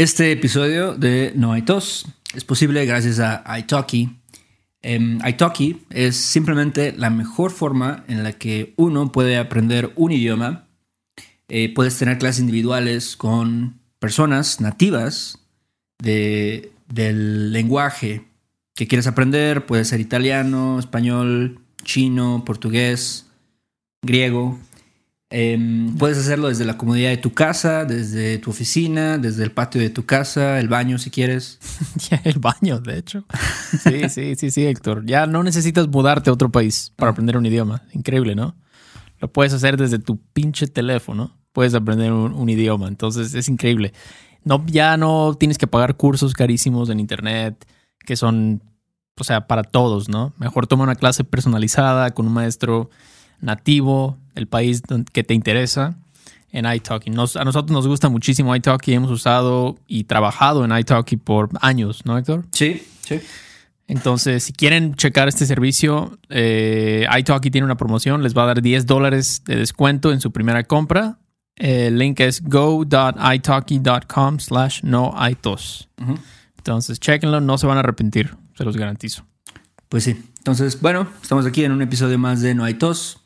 Este episodio de No hay tos es posible gracias a italki. Em, italki es simplemente la mejor forma en la que uno puede aprender un idioma. Eh, puedes tener clases individuales con personas nativas de, del lenguaje que quieres aprender. Puede ser italiano, español, chino, portugués, griego. Em, puedes hacerlo desde la comodidad de tu casa, desde tu oficina, desde el patio de tu casa, el baño si quieres. Ya, el baño, de hecho. Sí, sí, sí, sí, Héctor. Ya no necesitas mudarte a otro país para aprender un idioma. Increíble, ¿no? Lo puedes hacer desde tu pinche teléfono. Puedes aprender un, un idioma. Entonces es increíble. No, ya no tienes que pagar cursos carísimos en internet que son, o sea, para todos, ¿no? Mejor toma una clase personalizada con un maestro nativo del país que te interesa en iTalki. Nos, a nosotros nos gusta muchísimo iTalki, hemos usado y trabajado en iTalki por años, ¿no, Héctor? Sí, sí. Entonces, si quieren checar este servicio, eh, iTalki tiene una promoción, les va a dar 10 dólares de descuento en su primera compra. El link es go.italki.com slash no itos. Entonces, chequenlo, no se van a arrepentir, se los garantizo. Pues sí. Entonces, bueno, estamos aquí en un episodio más de No hay tos.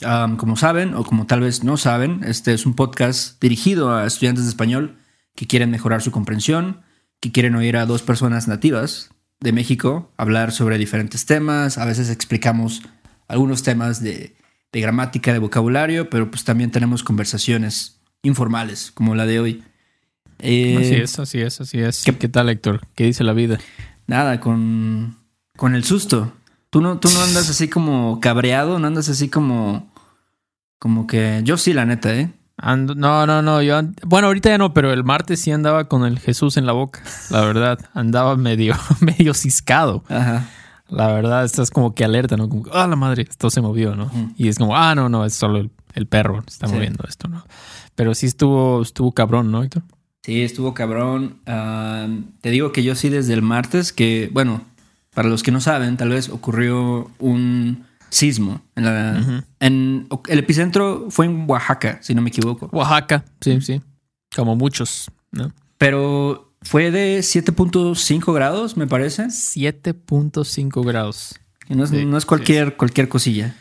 Como saben, o como tal vez no saben, este es un podcast dirigido a estudiantes de español que quieren mejorar su comprensión, que quieren oír a dos personas nativas de México hablar sobre diferentes temas. A veces explicamos algunos temas de, de gramática, de vocabulario, pero pues también tenemos conversaciones informales, como la de hoy. Eh, Así es, así es, así es. ¿Qué, tal, Héctor? ¿Qué dice la vida? Nada, con, con el susto. Tú no, tú no andas así como cabreado, no andas así como. Como que. Yo sí, la neta, ¿eh? Ando- no, no, no. Yo and- bueno, ahorita ya no, pero el martes sí andaba con el Jesús en la boca. La verdad, andaba medio, medio ciscado. Ajá. La verdad, estás como que alerta, ¿no? Como, ah, la madre, esto se movió, ¿no? Y es como, ah, no, no, es solo el, el perro, está Sí. moviendo esto, ¿no? Pero sí estuvo, estuvo cabrón, ¿no, Héctor? Sí, estuvo cabrón. Ah, te digo que yo sí desde el martes, que, bueno, para los que no saben, tal vez ocurrió un sismo. En la, en, el epicentro fue en Oaxaca, si no me equivoco. Oaxaca, sí, sí. Como muchos, ¿no? Pero fue de 7.5 grados, me parece. 7.5 grados. Y no es, Sí, no es cualquier, cualquier cosilla.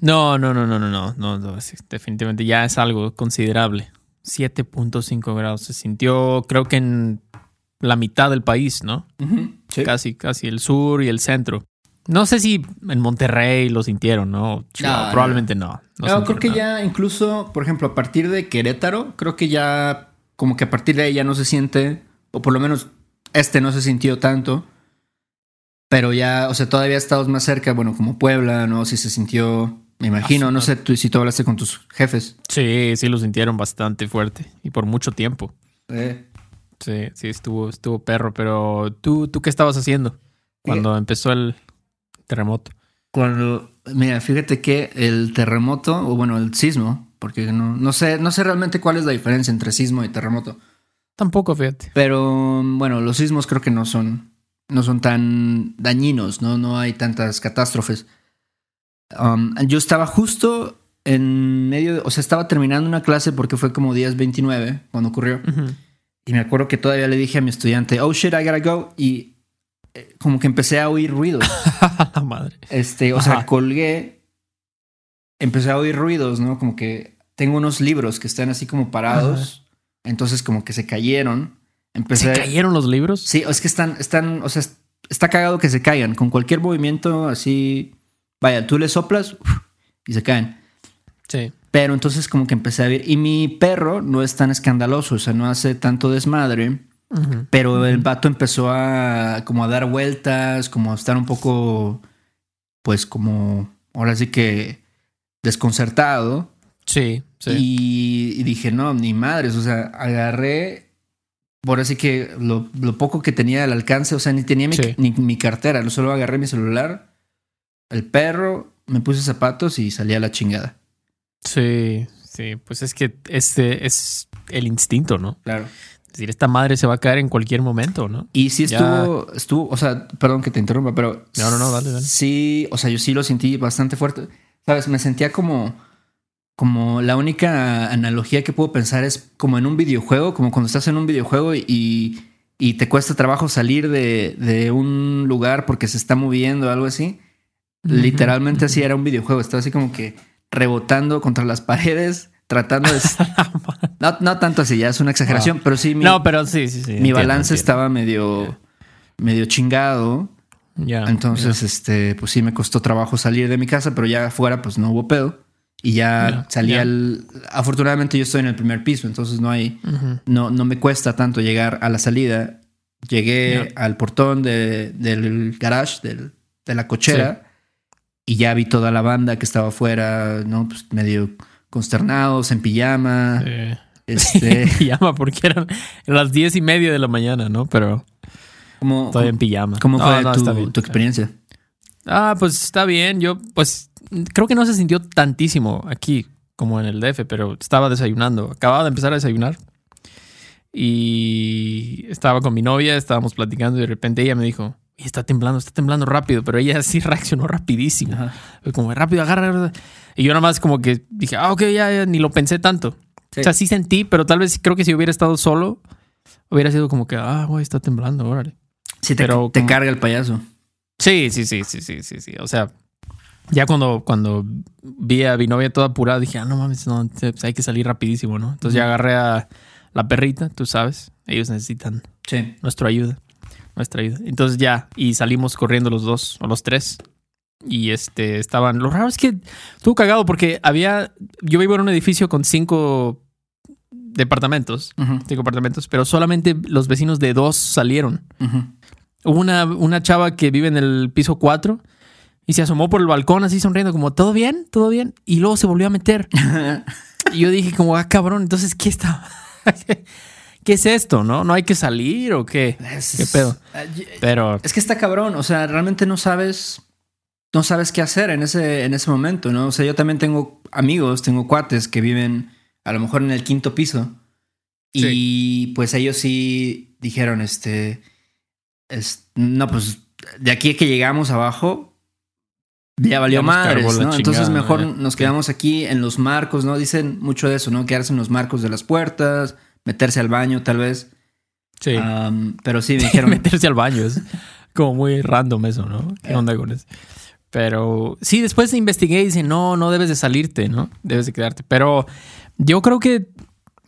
No, no, no, no, no, no, no, no, definitivamente ya es algo considerable. 7.5 grados. Se sintió, creo que en la mitad del país, ¿no? Ujú, sí. Casi, casi el sur y el centro. No sé si en Monterrey lo sintieron, ¿no? Chihuahua, No, probablemente no. no No, creo que nada. ya incluso, por ejemplo, a partir de Querétaro, creo que ya como que a partir de ahí ya no se siente, o por lo menos este no se sintió tanto, pero ya, o sea, todavía estamos más cerca, bueno, como Puebla, ¿no? Si se sintió, me imagino, Ah, no. sé tú, si tú hablaste con tus jefes. Sí, sí lo sintieron bastante fuerte y por mucho tiempo. Eh, Sí, sí, estuvo, estuvo perro. Pero tú, ¿tú qué estabas haciendo cuando empezó el terremoto? Cuando, mira, fíjate que el terremoto, o bueno, el sismo, porque no, no sé, no sé realmente cuál es la diferencia entre sismo y terremoto. Tampoco, fíjate. Pero bueno, los sismos creo que no son, no son tan dañinos, ¿no? No hay tantas catástrofes. Um, yo estaba justo en medio, de- o sea, estaba terminando una clase porque fue como días 29 cuando ocurrió. Y me acuerdo que todavía le dije a mi estudiante, oh shit, I gotta go. Y eh, como que empecé a oír ruidos. la madre. Este, o sea, colgué, empecé a oír ruidos, ¿no? Como que tengo unos libros que están así como parados. Entonces como que se cayeron. Empecé ¿Se cayeron los libros? Sí, es que están, están, o sea, es- está cagado que se caigan. Con cualquier movimiento así, vaya, tú le soplas uf, y se caen. Sí. Pero entonces como que empecé a ver, y mi perro no es tan escandaloso, o sea, no hace tanto desmadre, pero el vato empezó a como a dar vueltas, como a estar un poco, pues como, ahora sí que desconcertado. Sí, sí. Y, y dije, no, ni madres, o sea, agarré, por así que lo, lo poco que tenía al alcance, o sea, ni tenía mi, Sí. ni mi cartera, solo agarré mi celular, el perro, me puse zapatos y salí a la chingada. Sí, sí. Pues es que este es el instinto, ¿no? Claro. Es decir, esta madre se va a caer en cualquier momento, ¿no? Y sí Ya. estuvo, estuvo, o sea, perdón que te interrumpa, pero... No, no, no, dale, dale. Sí, o sea, yo sí lo sentí bastante fuerte. ¿Sabes? Me sentía como, como la única analogía que puedo pensar es como en un videojuego, como cuando estás en un videojuego y, y te cuesta trabajo salir de, de, un lugar porque se está moviendo o algo así. Literalmente así era un videojuego. Estaba así como que rebotando contra las paredes, tratando de... no, no tanto así, ya es una exageración, pero sí... Mi, no, pero sí, sí, sí. Mi balance estaba medio, medio chingado. Ya. Entonces, este, pues sí me costó trabajo salir de mi casa, pero ya afuera pues no hubo pedo. Y ya salí al... Afortunadamente yo estoy en el primer piso, entonces no hay... no, no me cuesta tanto llegar a la salida. Llegué al portón de, del garage, del, de la cochera, y ya vi toda la banda que estaba afuera, ¿no? Pues medio consternados, en pijama. Este... en pijama, porque eran las diez y media de la mañana, ¿no? Pero... ¿Cómo, Todavía en pijama. ¿Cómo fue tu, tu experiencia? Ah, pues está bien. Yo, pues creo que no se sintió tantísimo aquí como en el DF, pero estaba desayunando. Acababa de empezar a desayunar y estaba con mi novia, estábamos platicando y de repente ella me dijo, está temblando, está temblando rápido, pero ella sí reaccionó rapidísimo. Como rápido, agarra. Y yo nada más como que dije, ah, ok, ya, ni lo pensé tanto. O sea, sí sentí, pero tal vez creo que si hubiera estado solo, hubiera sido como que, ah, güey, está temblando, órale. Sí, te, pero te carga el payaso. Sí, sí, sí, sí, sí, sí, sí. O sea, ya cuando, cuando vi a mi novia toda apurada, dije, ah, no mames, no, pues hay que salir rapidísimo, ¿no? Entonces ya agarré a la perrita, tú sabes, ellos necesitan nuestra ayuda, nuestra ayuda. Entonces ya, y salimos corriendo los dos, o los tres. Y este, estaban, lo raro es que estuvo cagado porque había, yo vivo en un edificio con cinco departamentos, cinco apartamentos, pero solamente los vecinos de dos salieron. Hubo una, una chava que vive en el piso cuatro y se asomó por el balcón así sonriendo, como, ¿todo bien? ¿Todo bien? Y luego se volvió a meter. y yo dije, como, ah, cabrón, entonces, ¿qué está? ¿Qué es esto? ¿No? ¿No hay que salir o qué? ¿Qué pedo? Ah, Pero. Es que está cabrón. O sea, realmente no sabes. No sabes qué hacer en ese, en ese momento, ¿no? O sea, yo también tengo amigos, tengo cuates que viven a lo mejor en el quinto piso. Y pues ellos sí dijeron, este. no, pues de aquí que llegamos abajo, ya valió madres, ¿no? Entonces mejor nos quedamos aquí en los marcos, ¿no? Dicen mucho de eso, ¿no? Quedarse en los marcos de las puertas, meterse al baño, tal vez. Sí. pero sí me dijeron. meterse al baño es como muy random eso, ¿no? ¿Qué onda con eso? Pero sí, después investigué y dicen, no, no debes de salirte, ¿no? Debes de quedarte. Pero yo creo que,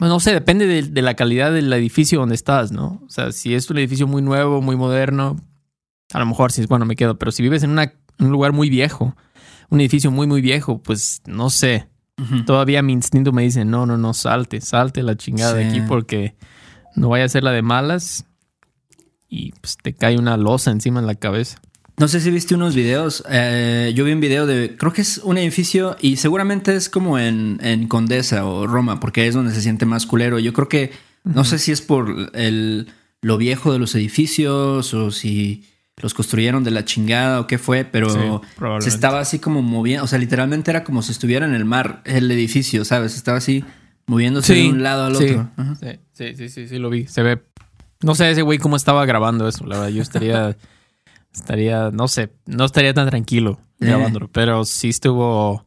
no sé, depende de, de la calidad del edificio donde estás, ¿no? O sea, si es un edificio muy nuevo, muy moderno, a lo mejor sí es bueno, me quedo. Pero si vives en una un lugar muy viejo, un edificio muy, muy viejo, pues no sé. Todavía mi instinto me dice, no, no, no, salte, salte la chingada de aquí porque no vaya a ser la de malas y pues te cae una losa encima en la cabeza. No sé si viste unos videos. Eh, yo vi un video de. Creo que es un edificio y seguramente es como en, en, Condesa o Roma, porque es donde se siente más culero. Yo creo que. No sé si es por el, lo viejo de los edificios o si los construyeron de la chingada o qué fue, pero se estaba así como moviendo, o sea, literalmente era como si estuviera en el mar el edificio, ¿sabes? Estaba así moviéndose de un lado al otro. Sí, sí, sí, sí, lo vi. Se ve. No sé ese güey cómo estaba grabando eso, la verdad. Yo estaría, estaría, no sé, no estaría tan tranquilo eh. grabándolo, pero sí estuvo.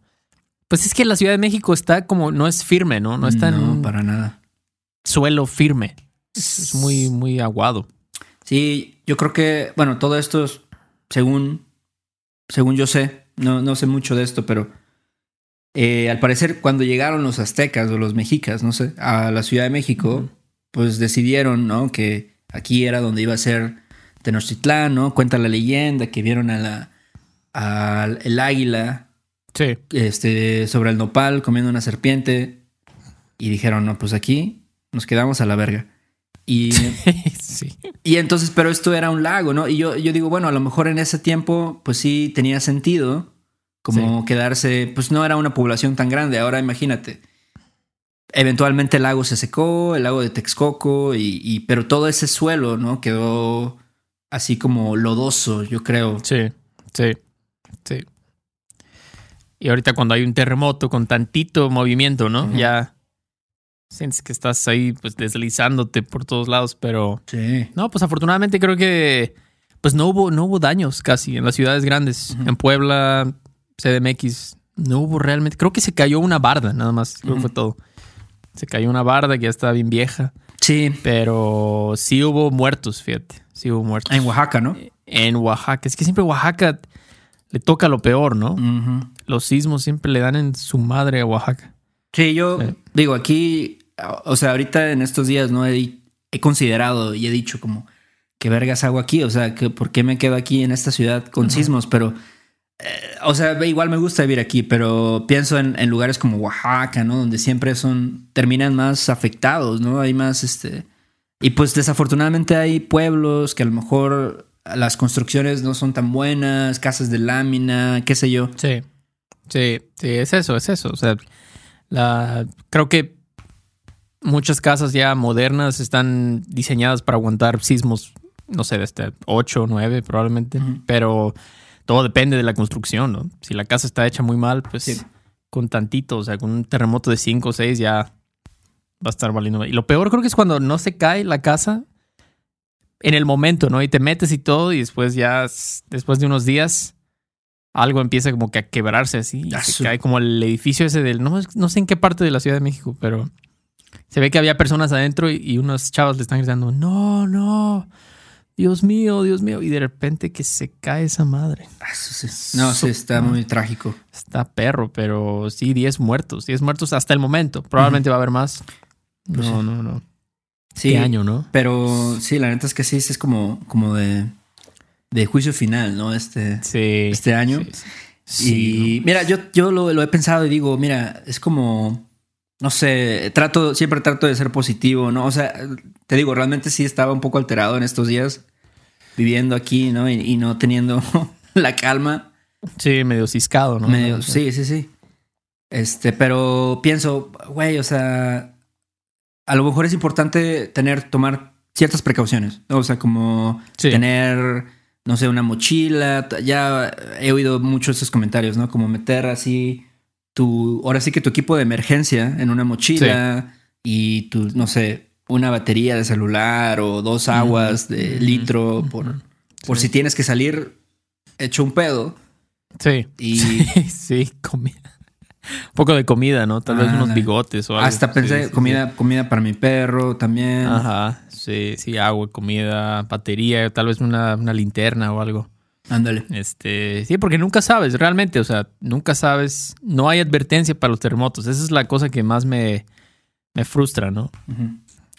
Pues es que la Ciudad de México está como, no es firme, ¿no? No está no, para nada. Suelo firme. es muy, muy aguado. Sí, yo creo que, bueno, todo esto es según, según yo sé, no, no sé mucho de esto, pero eh, al parecer cuando llegaron los aztecas o los mexicas, no sé, a la Ciudad de México, pues decidieron, ¿no? Que aquí era donde iba a ser Tenochtitlán, ¿no? Cuenta la leyenda que vieron a la, al el águila sí. este, sobre el nopal comiendo una serpiente y dijeron, no, pues aquí nos quedamos a la verga. Y, sí. y entonces, pero esto era un lago, ¿no? Y yo, yo digo, bueno, a lo mejor en ese tiempo, pues sí tenía sentido como quedarse, pues no era una población tan grande. Ahora imagínate, eventualmente el lago se secó, el lago de Texcoco, y, y, pero todo ese suelo, ¿no? Quedó así como lodoso, yo creo. Sí, sí, sí. Y ahorita cuando hay un terremoto con tantito movimiento, ¿no? Ya Sientes que estás ahí pues deslizándote por todos lados, pero... Sí. No, pues afortunadamente creo que pues no hubo, no hubo daños casi en las ciudades grandes. En Puebla, CDMX, no hubo realmente. Creo que se cayó una barda, nada más. Creo que fue todo. Se cayó una barda que ya estaba bien vieja. Sí. Pero sí hubo muertos, fíjate. Sí hubo muertos. En Oaxaca, ¿no? En Oaxaca. Es que siempre Oaxaca le toca lo peor, ¿no? Los sismos siempre le dan en su madre a Oaxaca. Sí, yo Sí. digo aquí, o sea, ahorita en estos días no he, he considerado y he dicho como, ¿qué vergas hago aquí? O sea, que ¿por qué me quedo aquí en esta ciudad con sismos? Pero, eh, o sea, igual me gusta vivir aquí, pero pienso en, en lugares como Oaxaca, ¿no? Donde siempre son, terminan más afectados, ¿no? Hay más, este... Y pues desafortunadamente hay pueblos que a lo mejor las construcciones no son tan buenas, casas de lámina, qué sé yo. Sí. Sí, sí, es eso, es eso. O sea, la, creo que muchas casas ya modernas están diseñadas para aguantar sismos, no sé, desde 8 o 9 probablemente, pero todo depende de la construcción, ¿no? Si la casa está hecha muy mal, pues Sí. con tantito, o sea, con un terremoto de 5 o 6 ya va a estar valiendo. Y lo peor creo que es cuando no se cae la casa en el momento, ¿no? Y te metes y todo y después ya, después de unos días, algo empieza como que a quebrarse así. Y se cae como el edificio ese del... No, no sé en qué parte de la Ciudad de México, pero se ve que había personas adentro y, y unos chavos le están gritando, no, no, Dios mío, Dios mío. Y de repente que se cae esa madre. Ah, eso sí. No, sí, está muy trágico. Está perro, pero sí, 10 muertos. 10 muertos hasta el momento. Probablemente va a haber más. No, Pues sí. no, no. Sí, ¿Qué año, no? Pero sí, la neta es que sí, sí es como, como de, de juicio final, ¿no? Este, Sí. este año. Sí, y mira, yo, yo lo, lo he pensado y digo, mira, es como, no sé, trato, siempre trato de ser positivo, ¿no? O sea, te digo, realmente sí estaba un poco alterado en estos días viviendo aquí, ¿no? Y, y no teniendo la calma. Sí, medio ciscado, ¿no? Medio- sí, sí, sí. Este, pero pienso, güey, o sea, a lo mejor es importante tener, tomar ciertas precauciones, ¿no? O sea, como tener, no sé, una mochila. Ya he oído muchos esos comentarios, ¿no? Como meter así tu, ahora sí que tu equipo de emergencia en una mochila y tu, no sé, una batería de celular o dos aguas de litro por, por Sí. si tienes que salir hecho un pedo. Sí. Y sí, comida. Un poco de comida, ¿no? Tal vez unos bigotes o algo. Hasta pensé Sí, sí, comida, comida para mi perro también. Ajá. Sí, sí, agua, comida, batería, tal vez una, una linterna o algo. Ándale. Este, sí, porque nunca sabes, realmente, o sea, nunca sabes, no hay advertencia para los terremotos. Esa es la cosa que más me, me frustra, ¿no?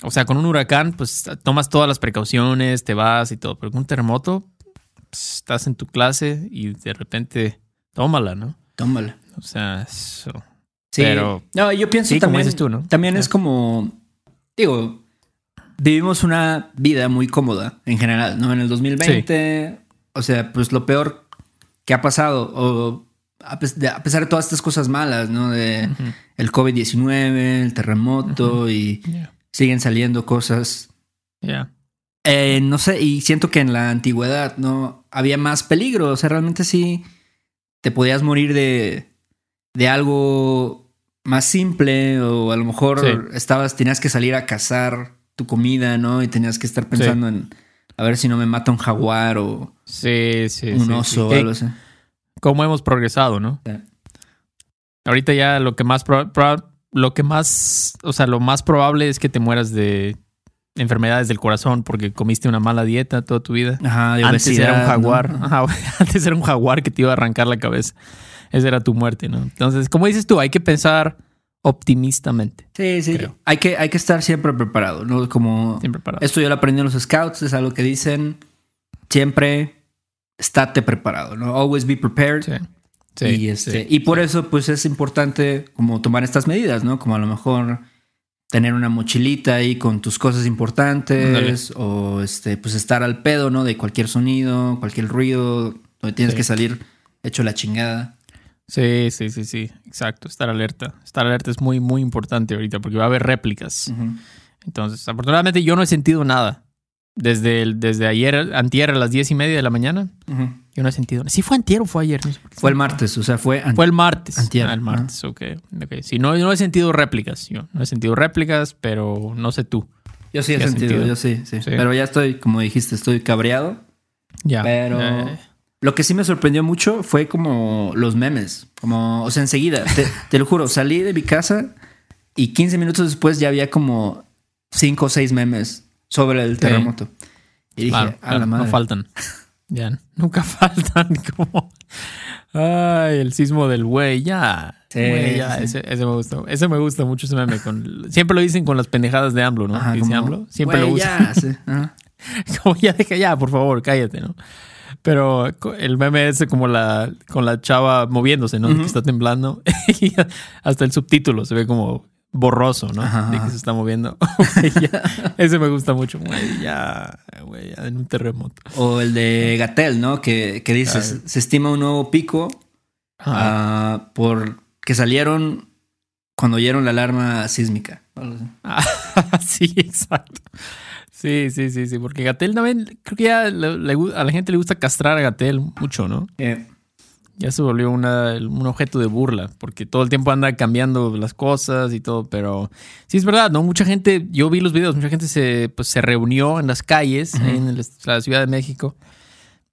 O sea, con un huracán, pues tomas todas las precauciones, te vas y todo, pero con un terremoto, pues, estás en tu clase y de repente, tómala, ¿no? Tómala. O sea, eso. Sí. Pero- no, yo pienso Sí, también. tú, ¿no? También es como. Digo, vivimos una vida muy cómoda en general, ¿no? En el 2020, o sea, pues lo peor que ha pasado, o a, pesar de todas estas cosas malas, ¿no? De el COVID-19, el terremoto y Yeah. siguen saliendo cosas. Yeah. Eh, no sé, y siento que en la antigüedad no había más peligro. O sea, realmente sí te podías morir de, de algo más simple, o a lo mejor Sí. estabas, tenías que salir a cazar tu comida, ¿no? Y tenías que estar pensando en a ver si no me mata un jaguar o Sí, un oso o Que- algo así. cómo hemos progresado, ¿no? Ahorita ya lo que más lo que más, o sea, lo más probable es que te mueras de enfermedades del corazón porque comiste una mala dieta toda tu vida. Ajá, de Antes era un jaguar, ¿no? Ajá, antes era un jaguar que te iba a arrancar la cabeza. Esa era tu muerte, ¿no? Entonces, como dices tú, hay que pensar optimistamente, Sí, sí. Creo. Hay que, hay que estar siempre preparado, ¿no? Como siempre para. Esto yo lo aprendí en los scouts, es algo que dicen siempre estate preparado, ¿no? Always be prepared. Sí, sí, y, este, sí. y por eso, pues es importante como tomar estas medidas, ¿no? Como a lo mejor tener una mochilita ahí con tus cosas importantes o este, pues estar al pedo, ¿no? De cualquier sonido, cualquier ruido, donde tienes que salir hecho la chingada. Sí, sí, sí, sí, exacto. Estar alerta. Estar alerta es muy, muy importante ahorita porque va a haber réplicas. Entonces, afortunadamente yo no he sentido nada. Desde, el- desde ayer, antier a las diez y media de la mañana, Ujú. yo no he sentido nada. ¿Sí fue antier o fue ayer? No sé Fue el martes, o sea, fue, Fue el martes. Antier, Ah, el martes, ok. ok. Sí, no, no he sentido réplicas. Yo no he sentido réplicas, pero no sé tú. Yo sí he ¿Qué has sentido, sentido? yo sí, sí, Sí. Pero ya estoy, como dijiste, estoy cabreado. Ya. Pero- Eh, Lo que sí me sorprendió mucho fue como los memes. Como, o sea, enseguida, te, te lo juro, salí de mi casa y 15 minutos después ya había como 5 o 6 memes sobre el terremoto. Y dije, Claro, a la madre. no faltan. Ya, nunca faltan. Como, ay, el sismo del güey, ya. Sí, Güey, ya, sí. Ese, ese me gusta. Ese me gusta mucho ese meme. Con, siempre lo dicen con las pendejadas de AMLO, ¿no? Ajá, dice como, AMLO. Siempre "Güey, lo usan. ya", sí, como ya deja ya, por favor, cállate, ¿no? Pero el meme ese como la con la chava moviéndose, ¿no? Que está temblando. y hasta el subtítulo se ve como borroso, ¿no? Ajá, De que se está moviendo. Ya. Ese me gusta mucho, güey. Ya, güey, ya en un terremoto. O el de Gatel, ¿no? Que, que dice, se estima un nuevo pico ah, por que salieron cuando oyeron la alarma sísmica. Ah, sí, exacto. Sí, sí, sí, sí. Porque Gatel también, creo que ya le- le a la gente le gusta castrar a Gatel mucho, ¿no? Eh, Ya se volvió una- un objeto de burla, porque todo el tiempo anda cambiando las cosas y todo, pero sí es verdad, ¿no? Mucha gente, yo vi los videos, mucha gente se, pues, se reunió en las calles, en la Ciudad de México,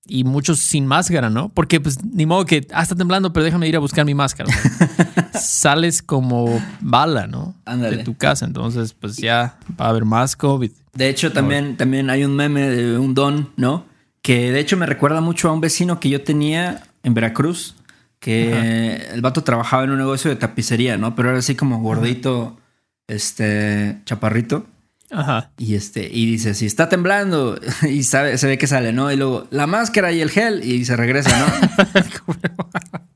y muchos sin máscara, ¿no? Porque pues ni modo que, ah, está temblando, pero déjame ir a buscar mi máscara. ¿no? Sales como bala, ¿no? Ándale. De tu casa, entonces pues ya va a haber más COVID. De hecho, también, también hay un meme de un don, ¿no? Que de hecho me recuerda mucho a un vecino que yo tenía en Veracruz, que el vato trabajaba en un negocio de tapicería, ¿no? Pero era así como gordito, este, chaparrito. Ajá. Y este, y dice, si está temblando, y sabe, se ve que sale, ¿no? Y luego, la máscara y el gel, y se regresa, ¿no?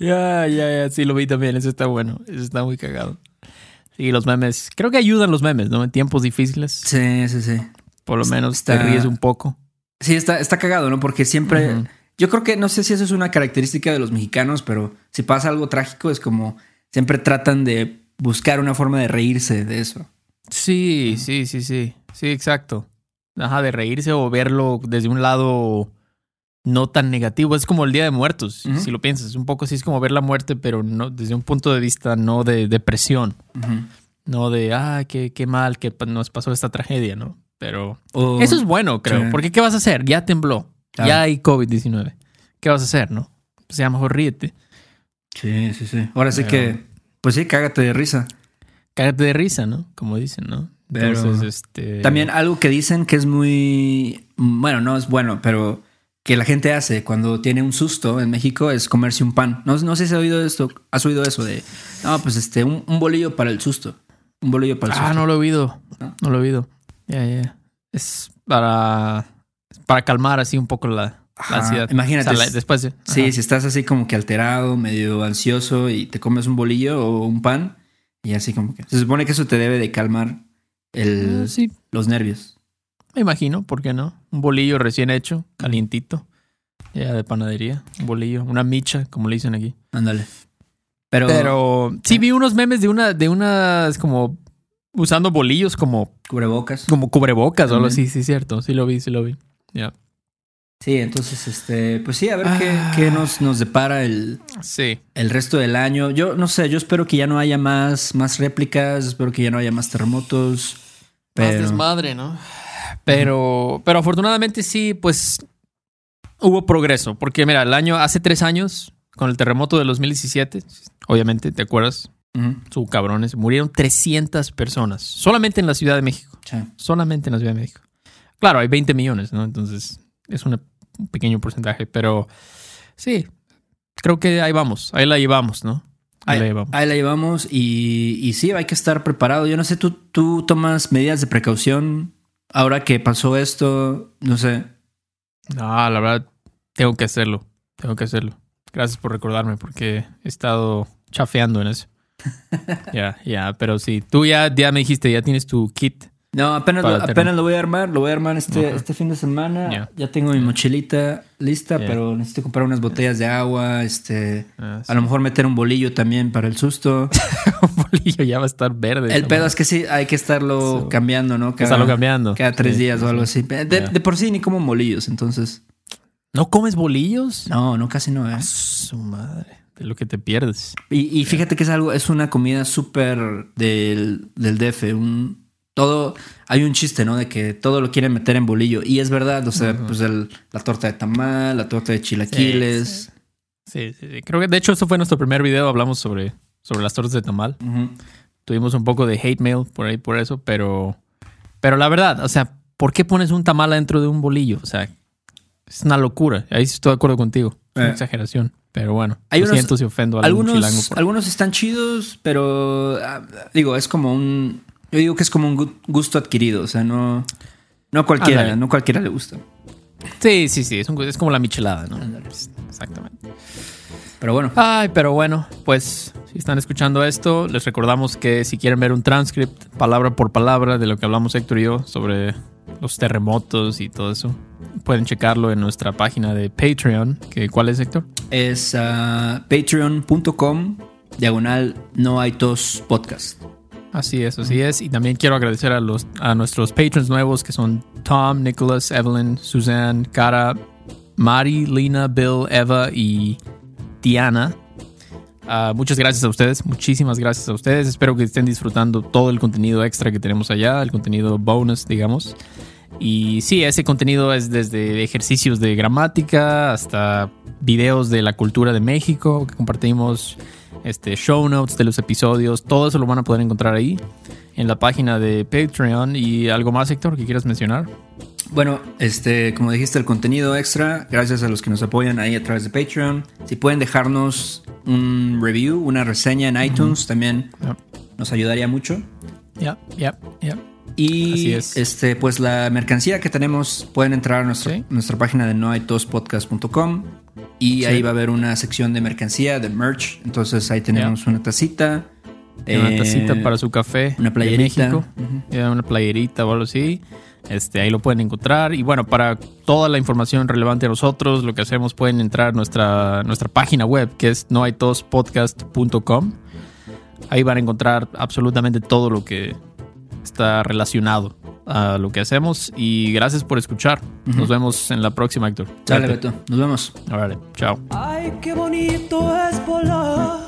Ya, ya, ya, sí lo vi también, eso está bueno, eso está muy cagado. Sí, los memes, creo que ayudan los memes, ¿no? En tiempos difíciles, sí, sí, sí. por lo menos Está- te ríes un poco. Sí, está, está cagado, ¿no? Porque siempre. Yo creo que no sé si eso es una característica de los mexicanos, pero si pasa algo trágico, es como siempre tratan de buscar una forma de reírse de eso. Sí, sí, sí, sí, sí, exacto. Ajá, de reírse o verlo desde un lado no tan negativo. Es como el Día de Muertos, si lo piensas. Un poco así es como ver la muerte, pero no desde un punto de vista no de depresión, no de, ah, qué, qué mal que nos pasó esta tragedia, ¿no? Pero Eso es bueno, creo. Sí. Porque ¿qué vas a hacer? Ya tembló. Claro. Ya hay COVID-19. ¿Qué vas a hacer, no? Pues ya mejor ríete. Sí, sí, sí. Ahora sí Pero- que, pues sí, cágate de risa. Cágate de risa, ¿no? Como dicen, ¿no? Pero- Entonces, este... También algo que dicen que es muy, bueno, no es bueno, pero que la gente hace cuando tiene un susto en México es comerse un pan. No, no sé si has oído esto, has oído eso de, no, pues este, un, un bolillo para el susto. Un bolillo para el Ah, susto. no lo he oído. ¿No? No lo he oído. Ya, ya. Es para... Para calmar así un poco la, ansiedad. Imagínate, O sea, la- después de... Sí, Ajá. si estás así como que alterado, medio ansioso y te comes un bolillo o un pan y así como que... Se supone que eso te debe de calmar el, Ah, sí, los nervios. Me imagino. ¿Por qué no? Un bolillo recién hecho, calientito. Ya de panadería. Un bolillo. Una micha, como le dicen aquí. Ándale. Pero, Pero sí vi unos memes de una, de unas como usando bolillos como, cubrebocas. como cubrebocas o algo También. así, sí, cierto. Sí lo vi, sí lo vi. Ya. Sí, entonces, este, pues sí, a ver Ah. qué, qué nos, nos depara el, Sí. el resto del año. Yo no sé, yo espero que ya no haya más, más réplicas, espero que ya no haya más terremotos. Más desmadre, ¿no? Pero, pero afortunadamente sí, pues hubo progreso. Porque mira, el año, hace tres años, con el terremoto del 2017, obviamente, ¿te acuerdas? Ujú, Su cabrones, murieron 300 personas. Solamente en la Ciudad de México. sí. solamente en la Ciudad de México. Claro, hay 20 millones, ¿no? Entonces es una- un pequeño porcentaje, pero sí, creo que ahí vamos, ahí la llevamos, ¿no? Ahí, Ahí, la llevamos. ahí la llevamos y, y sí, hay que estar preparado. Yo no sé, ¿tú, tú tomas medidas de precaución ahora que pasó esto, no sé. No, la verdad, tengo que hacerlo, tengo que hacerlo. Gracias por recordarme porque he estado chafeando en eso. Ya, ya, pero sí, tú ya, ya me dijiste, ya tienes tu kit. No, apenas, lo, apenas lo voy a armar, lo voy a armar este, este fin de semana. Ya. Ya tengo mi mochilita lista, pero necesito comprar unas botellas de agua, este, Ah, sí. a lo mejor meter un bolillo también para el susto. Un bolillo ya va a estar verde. El pedo es que sí, hay que estarlo So- cambiando, ¿no? Estarlo cambiando. Cada tres Sí, días sí, o algo sí. así. De, de por sí ni como bolillos, entonces. ¿No comes bolillos? No, no, casi no, ¿eh? Su madre, de lo que te pierdes. Y, y fíjate que es algo, es una comida súper del, del DF, un todo, hay un chiste, ¿no? De que todo lo quieren meter en bolillo. Y es verdad, o sea, pues el- la torta de tamal, la torta de chilaquiles. Sí, sí, sí. Creo que de hecho eso fue nuestro primer video. Hablamos sobre, sobre las tortas de tamal. Tuvimos un poco de hate mail por ahí por eso, pero, pero la verdad, o sea, ¿por qué pones un tamal adentro de un bolillo? O sea, es una locura. Ahí estoy de acuerdo contigo. Es una Eh. exageración. Pero bueno, Hay lo unos- siento si ofendo a algún. Algunos, por- algunos están chidos, pero ah, digo, es como un. Yo digo que es como un gu- gusto adquirido. O sea, no. No cualquiera, no cualquiera le gusta. Sí, sí, sí. Es, un- es como la michelada, ¿no? Pues, Exactamente. Pero bueno. Ay, pero bueno, pues si están escuchando esto, les recordamos que si quieren ver un transcript, palabra por palabra, de lo que hablamos Héctor y yo sobre los terremotos y todo eso, pueden checarlo en nuestra página de Patreon. Que, ¿Cuál es, Héctor? Es ah, patreon.com diagonal no hay tos podcast. Así es, así es. Y también quiero agradecer a, los, a nuestros patrons nuevos que son Tom, Nicholas, Evelyn, Suzanne, Cara, Mari, Lina, Bill, Eva y Diana. Ah, muchas gracias a ustedes, muchísimas gracias a ustedes. Espero que estén disfrutando todo el contenido extra que tenemos allá, el contenido bonus, digamos. Y sí, ese contenido es desde ejercicios de gramática hasta videos de la cultura de México que compartimos, este, show notes de los episodios, todo eso lo van a poder encontrar ahí en la página de Patreon. ¿Y algo más, Héctor, que quieras mencionar? Bueno, este, como dijiste, el contenido extra, gracias a los que nos apoyan ahí a través de Patreon. Si pueden dejarnos un review, una reseña en iTunes, también nos ayudaría mucho. ya, ya, ya. Y Así es. este, pues la mercancía que tenemos, pueden entrar a Sí. nuestra página de noaitospodcast.com y Sí. ahí va a haber una sección de mercancía, de merch. Entonces ahí tenemos una tacita. Una eh, tacita para su café. una de playerita. México. Ujú. Ya, una playerita o algo así. Este, ahí lo pueden encontrar. Y bueno, para toda la información relevante a nosotros, lo que hacemos pueden entrar a nuestra, nuestra página web, que es noaitospodcast.com. Ahí van a encontrar absolutamente todo lo que está relacionado a lo que hacemos. Y gracias por escuchar. Nos vemos en la próxima, Héctor. Cuídate. Beto. Nos vemos. Órale, chao. Ay, qué bonito es volar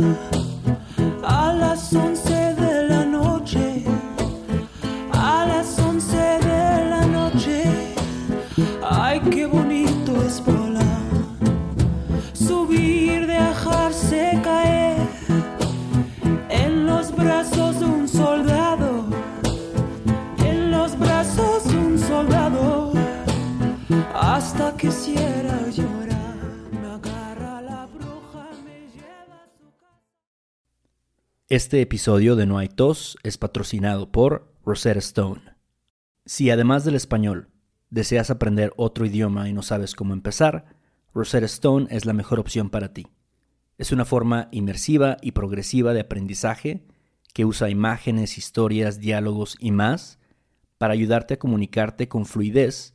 a las 11 quisiera llorar. Me agarra la bruja, me lleva a su casa. Este episodio de No hay tos es patrocinado por Rosetta Stone. Si además del español deseas aprender otro idioma y no sabes cómo empezar, Rosetta Stone es la mejor opción para ti. Es una forma inmersiva y progresiva de aprendizaje que usa imágenes, historias, diálogos y más para ayudarte a comunicarte con fluidez